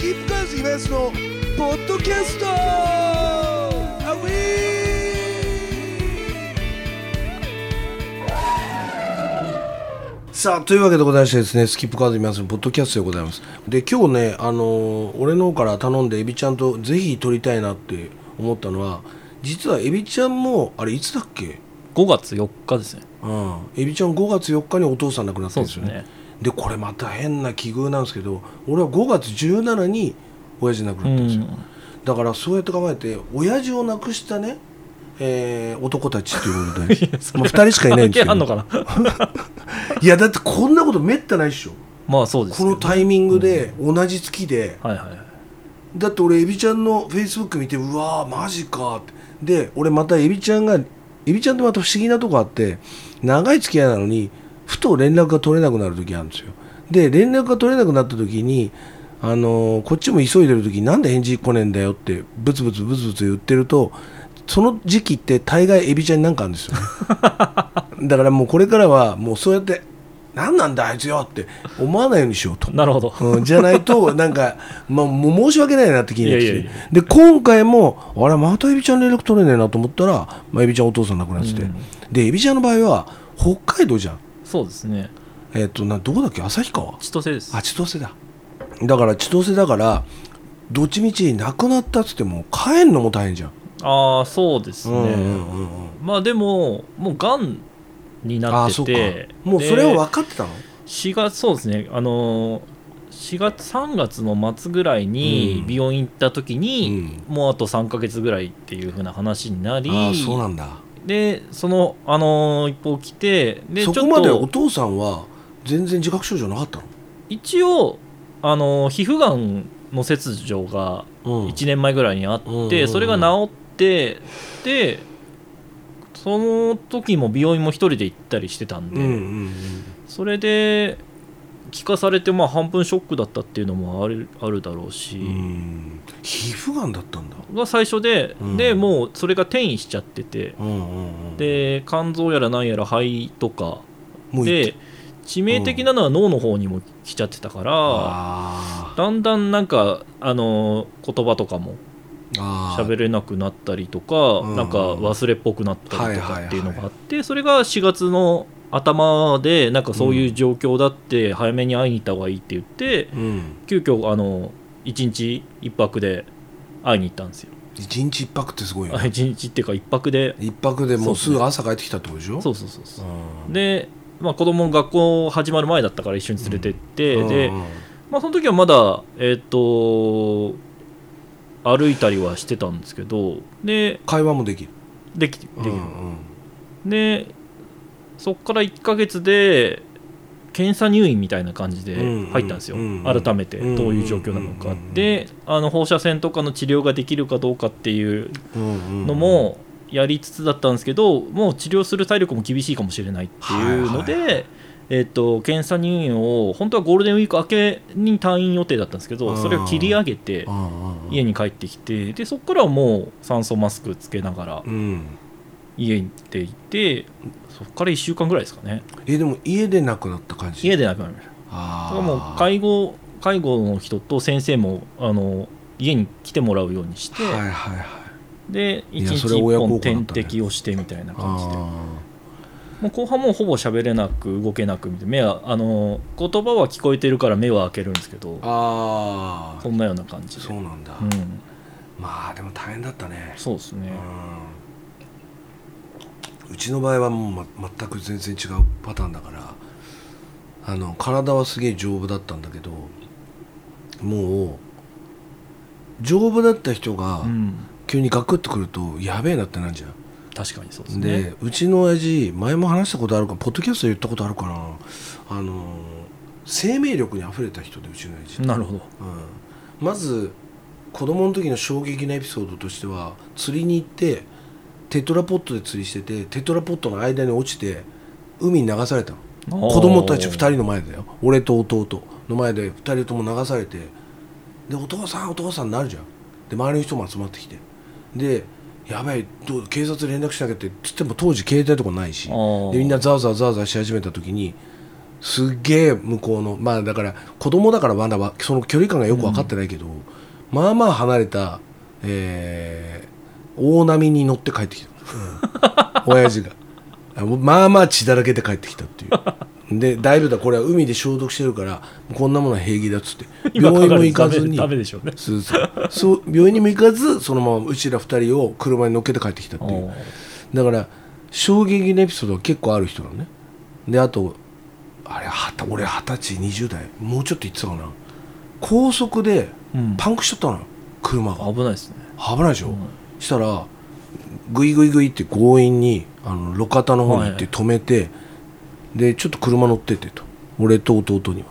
キープカーズイベントのポッドキャスト。アウさあというわけでございましてですねスキップカードイベントのポッドキャストでございます。で今日ねあのー俺の方から頼んでエビちゃんとぜひ撮りたいなって思ったのは実はエビちゃんもあれいつだっけ？5月4日ですね。うん、エビちゃん5月4日にお父さん亡くなったんですよね。そうでこれまた変な奇遇なんですけど俺は5月17に親父亡くなったんですよ、だからそうやって考えて親父を亡くしたね、えー男たちっていうことで、まあ、2人しかいないんですけど。関係あんのかな？いやだってこんなことめったないっしょ。まあそうですけどこのタイミングで同じ月で、はいはいはい。だって俺エビちゃんのフェイスブック見てうわーマジかって。で俺またエビちゃんがエビちゃんってまた不思議なとこあって長い付き合いなのにふと連絡が取れなくなる時あるんですよ。で連絡が取れなくなった時にあのーこっちも急いでる時になんで返事来ねえんだよってブツブツブツブツ言ってるとその時期って大概エビちゃんになんかあるんですよね。だからもうこれからはもうそうやって何なんだあいつよって思わないようにしようと。なるほど。うん、じゃないと、なんか、まあ、もう申し訳ないなって気になってきて。で、今回も、あれ、またエビちゃん連絡取れねえなと思ったら、まあ、エビちゃんお父さん亡くなってて、うん。で、エビちゃんの場合は、北海道じゃん。そうですね。えっ、と、などこだっけ？旭川？千歳です。あ、千歳だ。だから、千歳だから、どっちみち亡くなったっつっても、帰んのも大変じゃん。ああそうですね、うんうんうんうん。まあでももうがんにあなってて。もうそれはで分かってたの？4月そうですね。あのー4月3月の末ぐらいにうん。病院行った時に、もうあと3ヶ月ぐらいっていう風な話になりああ、そうなんだ。でその、あのー一報来てでそちょっこまでおと父さんは、全然自覚症状なかったの？一応、あのー皮膚がんの切除がうん。1年前ぐらいにあって、うんうんうん。それが治ってでその時も病院も一人で行ったりしてたんで、うんうんうん。それで聞かされてまあ半分ショックだったっていうのもあるあるだろうし、うん。皮膚がんだったんだ。が最初で、うん。でもうそれが転移しちゃってて、うんうんうんで肝臓やら何やら肺とかで致命的なのは脳の方にも来ちゃってたから、あだんだんなんかあの言葉とかも喋れなくなったりとか、うん。なんか忘れっぽくなったりとはいはいはいかっていうのがあって、それが4月の頭でなんかそういう状況だって早めに会いに行った方がいいって言って、うん。急遽あの1日1泊で会いに行ったんですよ。一日一泊ってすごいよあ1日っていうか1泊で。一泊でもうすぐ朝帰ってきたってことでしょ？そうそうそうそうう。ん。で、まあ、子供の学校始まる前だったから一緒に連れてって、でうん、まあ、その時はまだえっ、と歩いたりはしてたんですけどで会話もできる。できできる、うん。でそこから1ヶ月で検査入院みたいな感じで入ったんですよ、うん改めてどういう状況なのか、うんであの放射線とかの治療ができるかどうかっていうのもやりつつだったんですけどもう治療する体力も厳しいかもしれないっていうので、はいはいはえっと検査入院を本当はゴールデンウィーク明けに退院予定だったんですけどそれを切り上げて家に帰ってきてでそこからはもう酸素マスクつけながらうん家に行っていてそこから1週間ぐらいですかね。えでも家で亡くなった感じ？家で亡くなりました。だあからもう介護護の人と先生もあの家に来てもらうようにして、はいはいはい。でい1日やそれ親孝1本点滴をしてみたいな感じで。あもう後半もうほぼ喋れなく動けなくみたいな。目はあの言葉は聞こえてるから目は開けるんですけどーあー。そんなような感じで。そうなんだ。うん、まあでも大変だったね。そうですねうちの場合はもう、ま、全く全然違うパターンだからあの体はすげえ丈夫だったんだけどもう丈夫だった人がうん、急にガクッとくるとやべえなってなんじゃん。確かにそうですでねうちの親父前も話したことあるかポッドキャストで言ったことあるかな。あの生命力にあふれた人でうちの親父。なるほど。うん、まず子供の時の衝撃なエピソードとしては釣りに行ってテトラポットで釣りしててテトラポットの間に落ちて海に流されたの。子供たち2人の前でよ。俺と弟の前で2人とも流されてでお父さんお父さんになるじゃん。で周りの人も集まってきて。でやばい警察連絡しなきゃってつっても当時携帯とかないしでみんなザーザーザーザーし始めた時にすっげえ向こうのまあだから子供だからまだわその距離感がよく分かってないけど、まあまあ離れた、えー大波に乗って帰ってきた、うん、親父が。あまあまあ血だらけで帰ってきたっていう。でだいぶだこれは海で消毒してるからこんなものは平気だっつって。病院も行かずに。ダメでしょうね。そう病院にも行かずそのままうちら二人を車に乗っけて帰ってきたっていう。だから衝撃のエピソードが結構ある人なのね。であとあれはた俺二十歳20代もうちょっと言ってたかな。高速でうん。パンクしちゃったのよ車が。危ないですね。危ないでしょ、うんしたらグイグイグイって強引にあの路肩の方に行って止めて、でちょっと車乗ってってと。俺と弟には。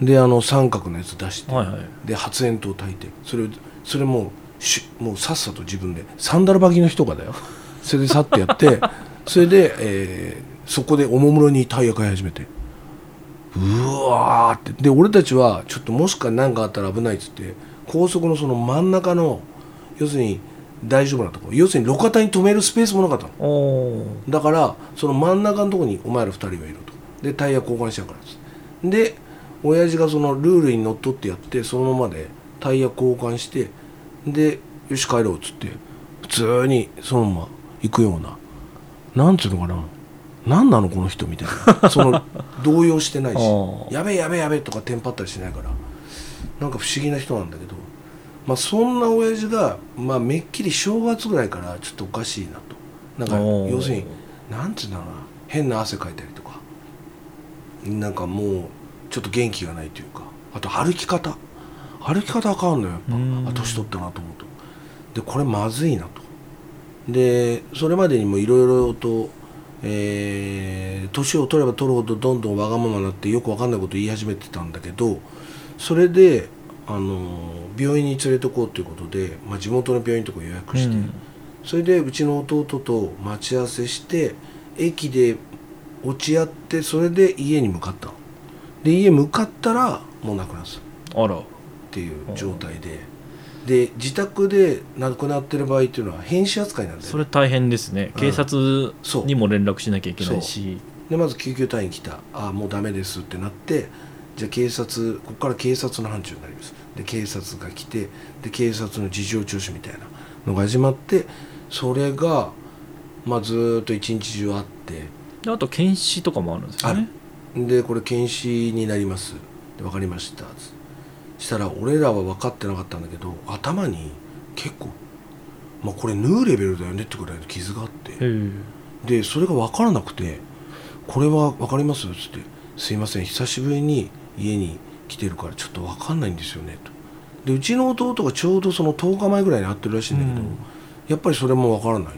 であの三角のやつ出して、はいはい。で発煙筒焚いて。それをそれもうしもうさっさと自分で。サンダル履きの人がだよ。それでさってやって それで、えーそこでおもむろにタイヤ買い始めて。うわーって。で俺たちはちょっともしか何かあったら危ないっつって高速のその真ん中の要するに大丈夫なとこ。要するに路肩に止めるスペースもなかったの。だからその真ん中のところにお前ら二人はいると。でタイヤ交換しちゃうからっつって。で親父がそのルールにのっとってやってそのままでタイヤ交換してでよし帰ろうっつって普通にそのまま行くようななんつうのかな。何なのこの人みたいな。その 動揺してないし。やべえやべえやべえとかテンパったりしないから。なんか不思議な人なんだけどまあそんな親父がまあめっきり正月ぐらいからちょっとおかしいなと。なんか要するになんつうんだろうな。変な汗かいたりとか。なんかもうちょっと元気がないというか。あと歩き方。歩き方あかんのよやっうん。ぱあ年取ったなと思うと。でこれまずいなと。でそれまでにもいろいろとえー年を取れば取るほどどんどんわがままになってよくわかんないこと言い始めてたんだけどそれで、あのー病院に連れてこうということで、まあ、地元の病院とか予約して、うん。それでうちの弟と待ち合わせして駅で落ち合ってそれで家に向かった。ので家向かったらもう亡くなってた。っあら。ていう状態で。で自宅で亡くなってる場合っていうのは変死扱いなんだよね。それ大変ですね。うん。警察にも連絡しなきゃいけないし。でまず救急隊員来た。ああもうダメですってなってじゃあ警察ここから警察の範疇になります。で警察が来てで警察の事情聴取みたいなのが始まってそれが、まあ、ずーっと一日中あって。であと検視とかもあるんですよね。でこれ検視になります。で分かりました。したら俺らは分かってなかったんだけど頭に結構まあこれ縫うレベルだよねってくらいの傷があって。でそれが分からなくて「これは分かります?」っつって「すいません。久しぶりに家に来てるからちょっと分かんないんですよね」と。でうちの弟がちょうどその10日前ぐらいに会ってるらしいんだけど、うん。やっぱりそれも分からない。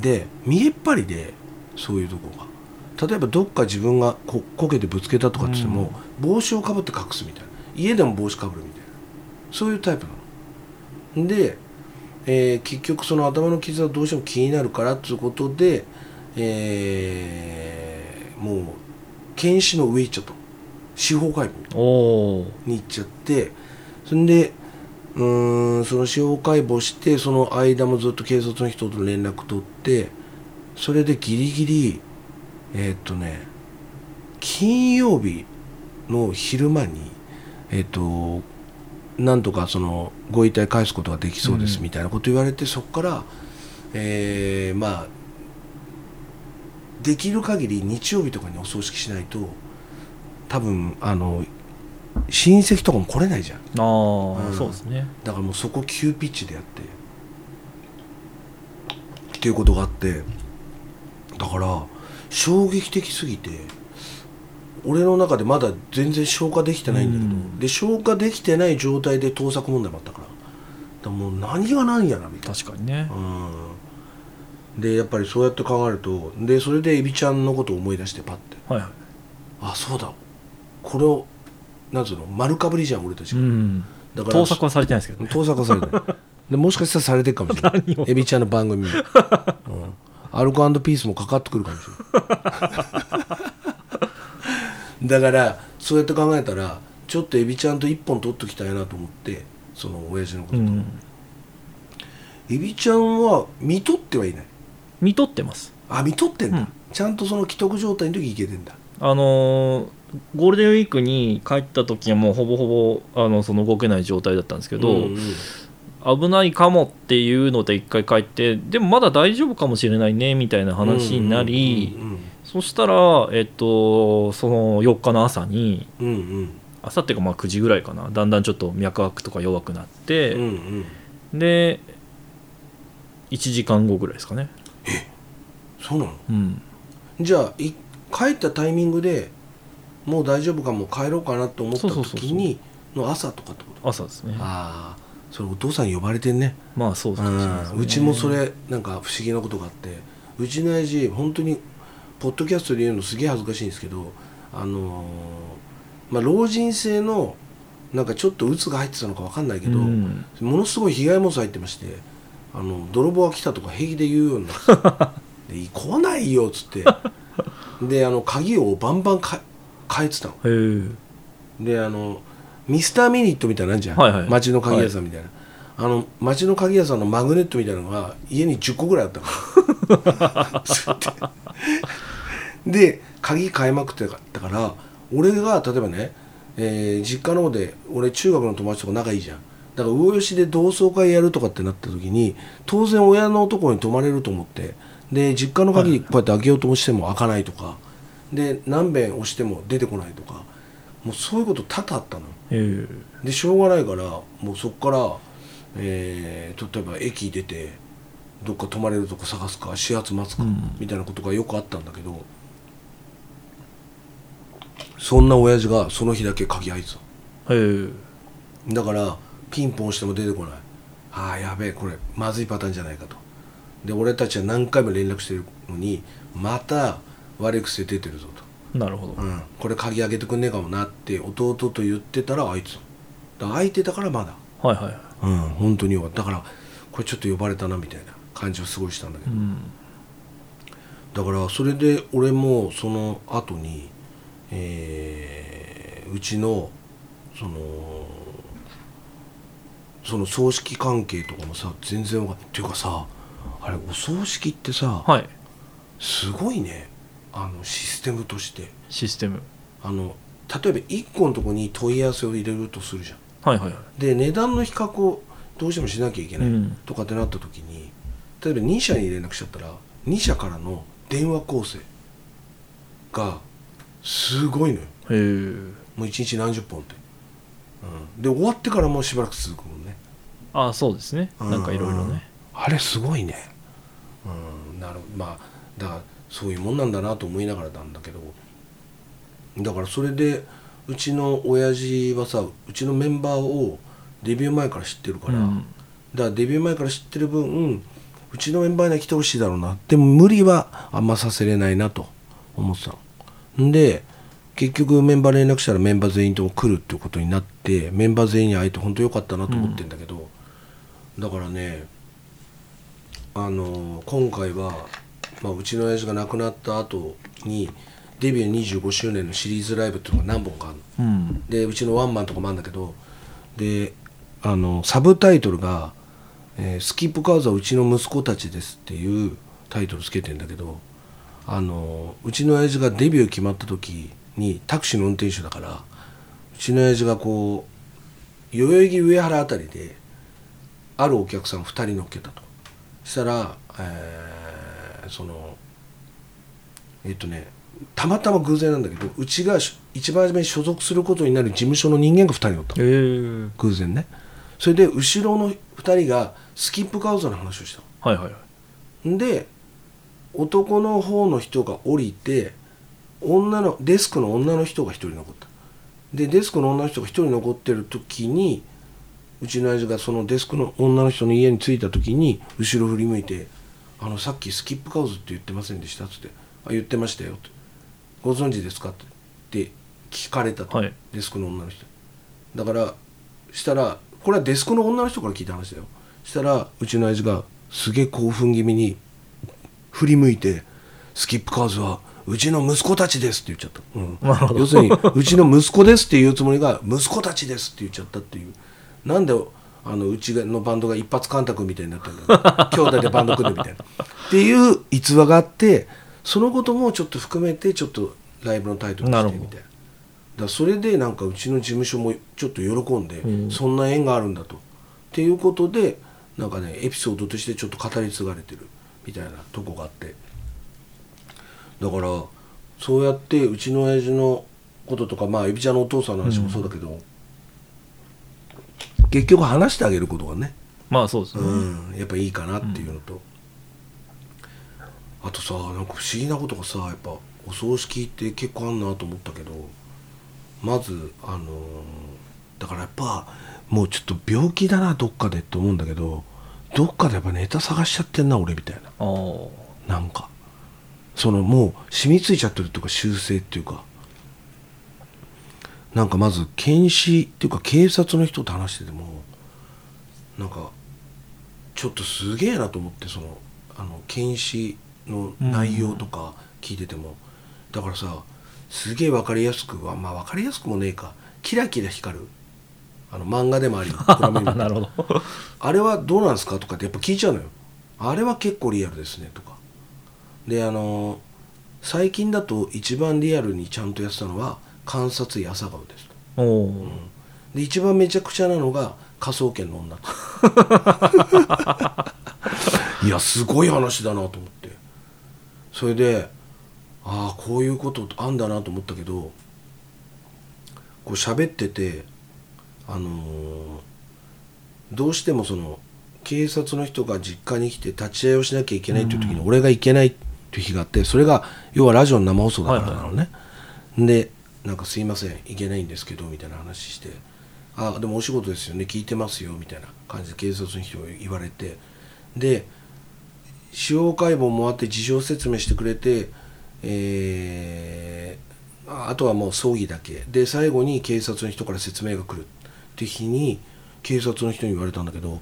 で見えっ張りでそういうとこが。例えばどっか自分がここけてぶつけたとかっつっても、帽子をかぶって隠すみたいな。家でも帽子かぶるみたいな。そういうタイプなの。で、えー結局その頭の傷はどうしても気になるからっていうことで、えーもう検視の上行っちゃっ司法解剖に行っちゃってそんでうーんその司法解剖してその間もずっと警察の人と連絡取ってそれでギリギリえーっとね金曜日の昼間にえーっとなんとかそのご遺体返すことができそうですうん。みたいなこと言われて、そこからえーまあできる限り日曜日とかにお葬式しないと多分あの親戚とかも来れないじゃん。ああ、うん。そうですね。だからもうそこ急ピッチでやって。っていうことがあって。だから衝撃的すぎて俺の中でまだ全然消化できてないんだけど、うん。で消化できてない状態で盗作問題もあったから。だもう何が何やなみたいな。確かにね。うん。でやっぱりそうやって考えるとでそれでエビちゃんのことを思い出してパッて。はいはい。あそうだこれをなんつうの丸かぶりじゃん俺たちが、うん。だから盗作はされてないですけどね。盗作はされてない。でもしかしたらされてるかもしれない。エビちゃんの番組も、うん、アルコピースもかかってくるかもしれない。だからそうやって考えたらちょっとエビちゃんと一本取っときたいなと思ってその親父のことと、うん。エビちゃんは見とってはいない。見とってます。あ見とってんだ、うん。ちゃんとその既得状態の時いけてんだ。あのーゴールデンウィークに帰った時はもうほぼほぼあのその動けない状態だったんですけど、うんうん危ないかもっていうので一回帰ってでもまだ大丈夫かもしれないねみたいな話になり、うんうんそしたら、えっと、その4日の朝にうんうん。朝っていうかまあ9時ぐらいかなだんだんちょっと脈拍とか弱くなって、うんうん。で1時間後ぐらいですかね、そうなの？うん、じゃあい帰ったタイミングでもう大丈夫かも帰ろうかなと思った時にの朝とかってこと？朝ですね。ああそれお父さん呼ばれてんね。まあそうそうそううんうちもそれなんか不思議なことがあって。うちの親父本当にポッドキャストで言うのすげえ恥ずかしいんですけどあのーまあ老人性のなんかちょっと鬱が入ってたのか分かんないけど、うん。ものすごい被害妄想入ってましてあの泥棒が来たとか平気で言うようになって。で来ないよっつって。であの鍵をバンバンか変えてたの。であのミスターミニットみたいなのあるじゃん、はいはい。街の鍵屋さんみたいな、あの街の鍵屋さんのマグネットみたいなのが家に10個ぐらいあったから で鍵変えまくってたから俺が例えばね、えー実家の方で俺中学の友達とか仲いいじゃん。だから魚吉で同窓会やるとかってなった時に当然親のところに泊まれると思ってで実家の鍵こうやって開けようとしても開かないとかで何遍押しても出てこないとかもうそういうこと多々あったの。へえ。でしょうがないからもうそこから、えー例えば駅出てどっか泊まれるとこ探すか始発待つか、うん。みたいなことがよくあったんだけどそんな親父がその日だけ鍵開いてた。へえ。だからピンポン押しても出てこない。ああやべえこれまずいパターンじゃないかと。で俺たちは何回も連絡してるのにまた悪い癖出てるぞなるほど、と、うん、これ鍵開けてくんねえかもなって弟と言ってたらあいつ。だから開いてたからまだ。はいはい。はいうん。本当によかった。だからこれちょっと呼ばれたなみたいな感じはすごいしたんだけど、うん。だからそれで俺もその後にえーうちのそのその葬式関係とかもさ全然わかんっていうかさあれお葬式ってさ、はい。すごいねあのシステムとして。システム。あの例えば1個のとこに問い合わせを入れるとするじゃん。はいはいはい。で値段の比較をどうしてもしなきゃいけない、うん。とかってなった時に例えば2社に連絡しちゃったら2社からの電話構成がすごいのよ。へえ。もう1日何十本って、うん、で終わってからもしばらく続くもんね。あそうですね。なんかいろいろね。あれすごいね。うん。なるまあだからそういうもんなんだなと思いながらなんだけど。だからそれでうちの親父はさうちのメンバーをデビュー前から知ってるから、うん。だからデビュー前から知ってる分うちのメンバーには来てほしいだろうな。でも無理はあんまさせれないなと思ってたの。んで結局メンバー連絡したらメンバー全員とも来るっていうことになってメンバー全員に会えて本当良かったなと思ってんだけど、だからねあの今回は、まあ、うちの親父が亡くなった後にデビュー25周年のシリーズライブっていうのが何本かあるの。うん。でうちのワンマンとかもあるんだけどであのサブタイトルが、えースキップカーズはうちの息子たちです」っていうタイトルつけてんだけどあのうちの親父がデビュー決まった時にタクシーの運転手だからうちの親父がこう代々木上原あたりであるお客さん2人乗っけたと。したら、えーそのえっとねたまたま偶然なんだけどうちがし一番初めに所属することになる事務所の人間が2人乗ったえ。偶然ね。それで後ろの2人がスキップカウザの話をしたはいはいはい。ので男の方の人が降りて女のデスクの女の人が1人残った。でデスクの女の人が1人残ってる時にうちの親父がそのデスクの女の人の家に着いた時に後ろ振り向いて「あのさっきスキップカウズって言ってませんでした?」っつって「あ言ってましたよ」って「ご存知ですか?」って聞かれたと、はい。デスクの女の人。だからしたらこれはデスクの女の人から聞いた話だよ。したらうちの親父がすげえ興奮気味に振り向いて「スキップカーズはうちの息子たちです」って言っちゃった、うん。要するに「うちの息子です」って言うつもりが「息子たちです」って言っちゃったっていう。なんであのうちのバンドが一発干拓みたいになってるんだ 兄弟でバンド組んでみたいな。っていう逸話があってそのこともちょっと含めてちょっとライブのタイトルにしてみたいな。だそれでなんかうちの事務所もちょっと喜んで、うん。そんな縁があるんだと。っていうことでなんかねエピソードとしてちょっと語り継がれてるみたいなとこがあって。だからそうやってうちの親父のこととかまあエビちゃんのお父さんの話もそうだけど、結局話してあげることがね、まあそうですね、うん、やっぱいいかなっていうのと、あとさなんか不思議なことがさやっぱお葬式って結構あんなと思ったけどまずあのーだからやっぱもうちょっと病気だなどっかでって思うんだけどどっかでやっぱネタ探しちゃってんな俺みたいな。ああなんか。そのもう染みついちゃってるっていうか修正っていうかなんかまず検視っていうか警察の人と話しててもなんかちょっとすげえなと思ってそのあの検視の内容とか聞いてても、だからさすげえ分かりやすくはまあ分かりやすくもねえか。キラキラ光る。あの漫画でもあり なるほど。あれはどうなんですかとかってやっぱ聞いちゃうのよ。あれは結構リアルですねとか。であの最近だと一番リアルにちゃんとやってたのは観察医朝顔です。とおお、で一番めちゃくちゃなのが科捜研の女と。いやすごい話だなと思って。それでああこういうことあんだなと思ったけどこう喋っててあのーどうしてもその警察の人が実家に来て立ち会いをしなきゃいけないという時に俺が行けないという日があってそれが要はラジオの生放送だからなのね、でなんかすいません行けないんですけどみたいな話して「あでもお仕事ですよね聞いてますよ」みたいな感じで警察の人に言われて。で司法解剖もあって事情説明してくれてえーああとはもう葬儀だけ。で最後に警察の人から説明が来るって日に警察の人に言われたんだけど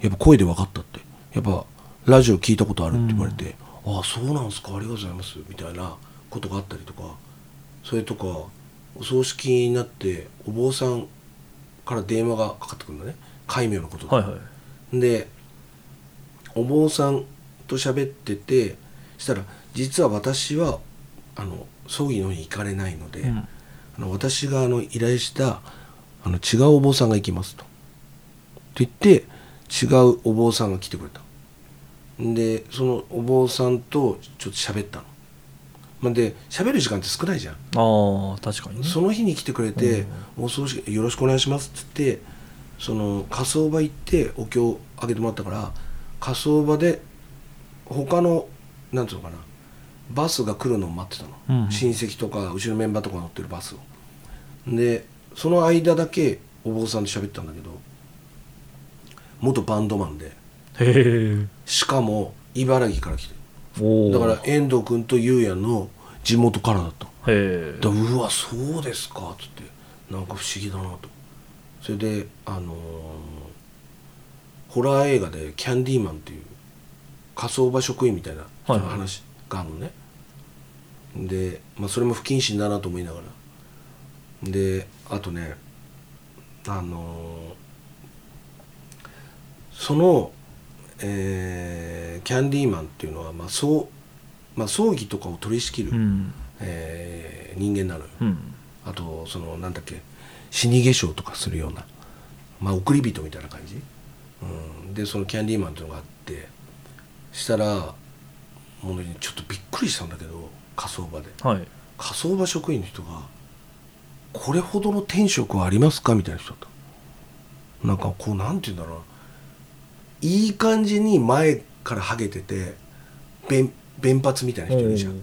やっぱ声で分かったって。やっぱラジオ聞いたことあるって言われて、ああそうなんすかありがとうございますみたいなことがあったりとか。それとかお葬式になってお坊さんから電話がかかってくるんだね戒名のことで、はいはいでお坊さんと喋っててしたら実は私はあの葬儀の方に行かれないので、うんあの私があの依頼したあの違うお坊さんが行きますと。と言って違うお坊さんが来てくれた。でそのお坊さんとちょっと喋ったの。まあで喋る時間って少ないじゃん。ああ確かにね。その日に来てくれて「お葬式よろしくお願いします」っつってその火葬場行ってお経をあげてもらったから火葬場で他のなんていうのかなバスが来るのを待ってたの、うんうん。親戚とかうちのメンバーとか乗ってるバスを。でその間だけお坊さんと喋ったんだけど元バンドマンで。しかも茨城から来てだから遠藤君と優也の地元からだった。へえだうわそうですかっつって。なんか不思議だなと。それであのーホラー映画で「キャンディーマン」っていう火葬場職員みたいなはいはい。話があるのね、で、まあ、それも不謹慎だなと思いながら。であとねあのーその、えーキャンディーマンっていうのは、まあそうまあ、葬儀とかを取り仕切る、うん。えー人間なのよ。うん。あとそのなんだっけ死に化粧とかするようなまあ送り人みたいな感じ、うん、でそのキャンディーマンっていうのがあってしたらもうねちょっとびっくりしたんだけど火葬場で。はい。火葬場職員の人が「これほどの天職はありますか?」みたいな人だった。なんかこうなんて言うんだろうないい感じに前からハゲてて弁弁髪みたいな人いるじゃん。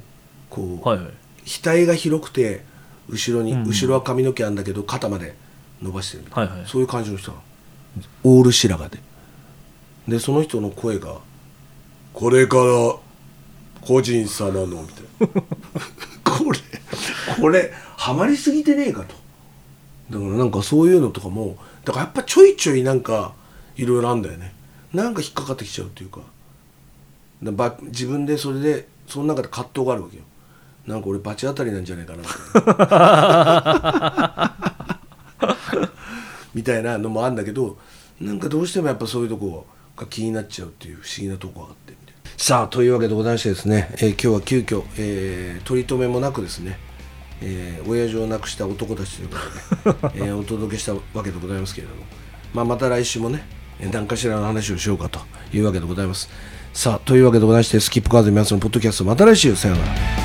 こう、はいはい。額が広くて後ろに、うん。後ろは髪の毛あるんだけど肩まで伸ばしてるはいはい。そういう感じの人なの。オール白髪で。でその人の声が「これから個人様の」みたいな。これこれハマりすぎてねえかと。だからなんかそういうのとかもだからやっぱちょいちょいなんかいろいろあんだよねなんか引っかかってきちゃうっていうか。だば自分でそれでその中で葛藤があるわけよ。なんか俺バチ当たりなんじゃないかな みたいなのもあるんだけどなんかどうしてもやっぱそういうとこが気になっちゃうっていう不思議なとこがあって。みたいなさあというわけでございましてですね、えー今日は急遽、えー取り留めもなくですね、えー親父を亡くした男たちということで、えーお届けしたわけでございますけれども、まあ、また来週もねえー何かしらの話をしようかというわけでございます。さあというわけでございましてスキップカード皆さんのポッドキャストまた来週さようなら。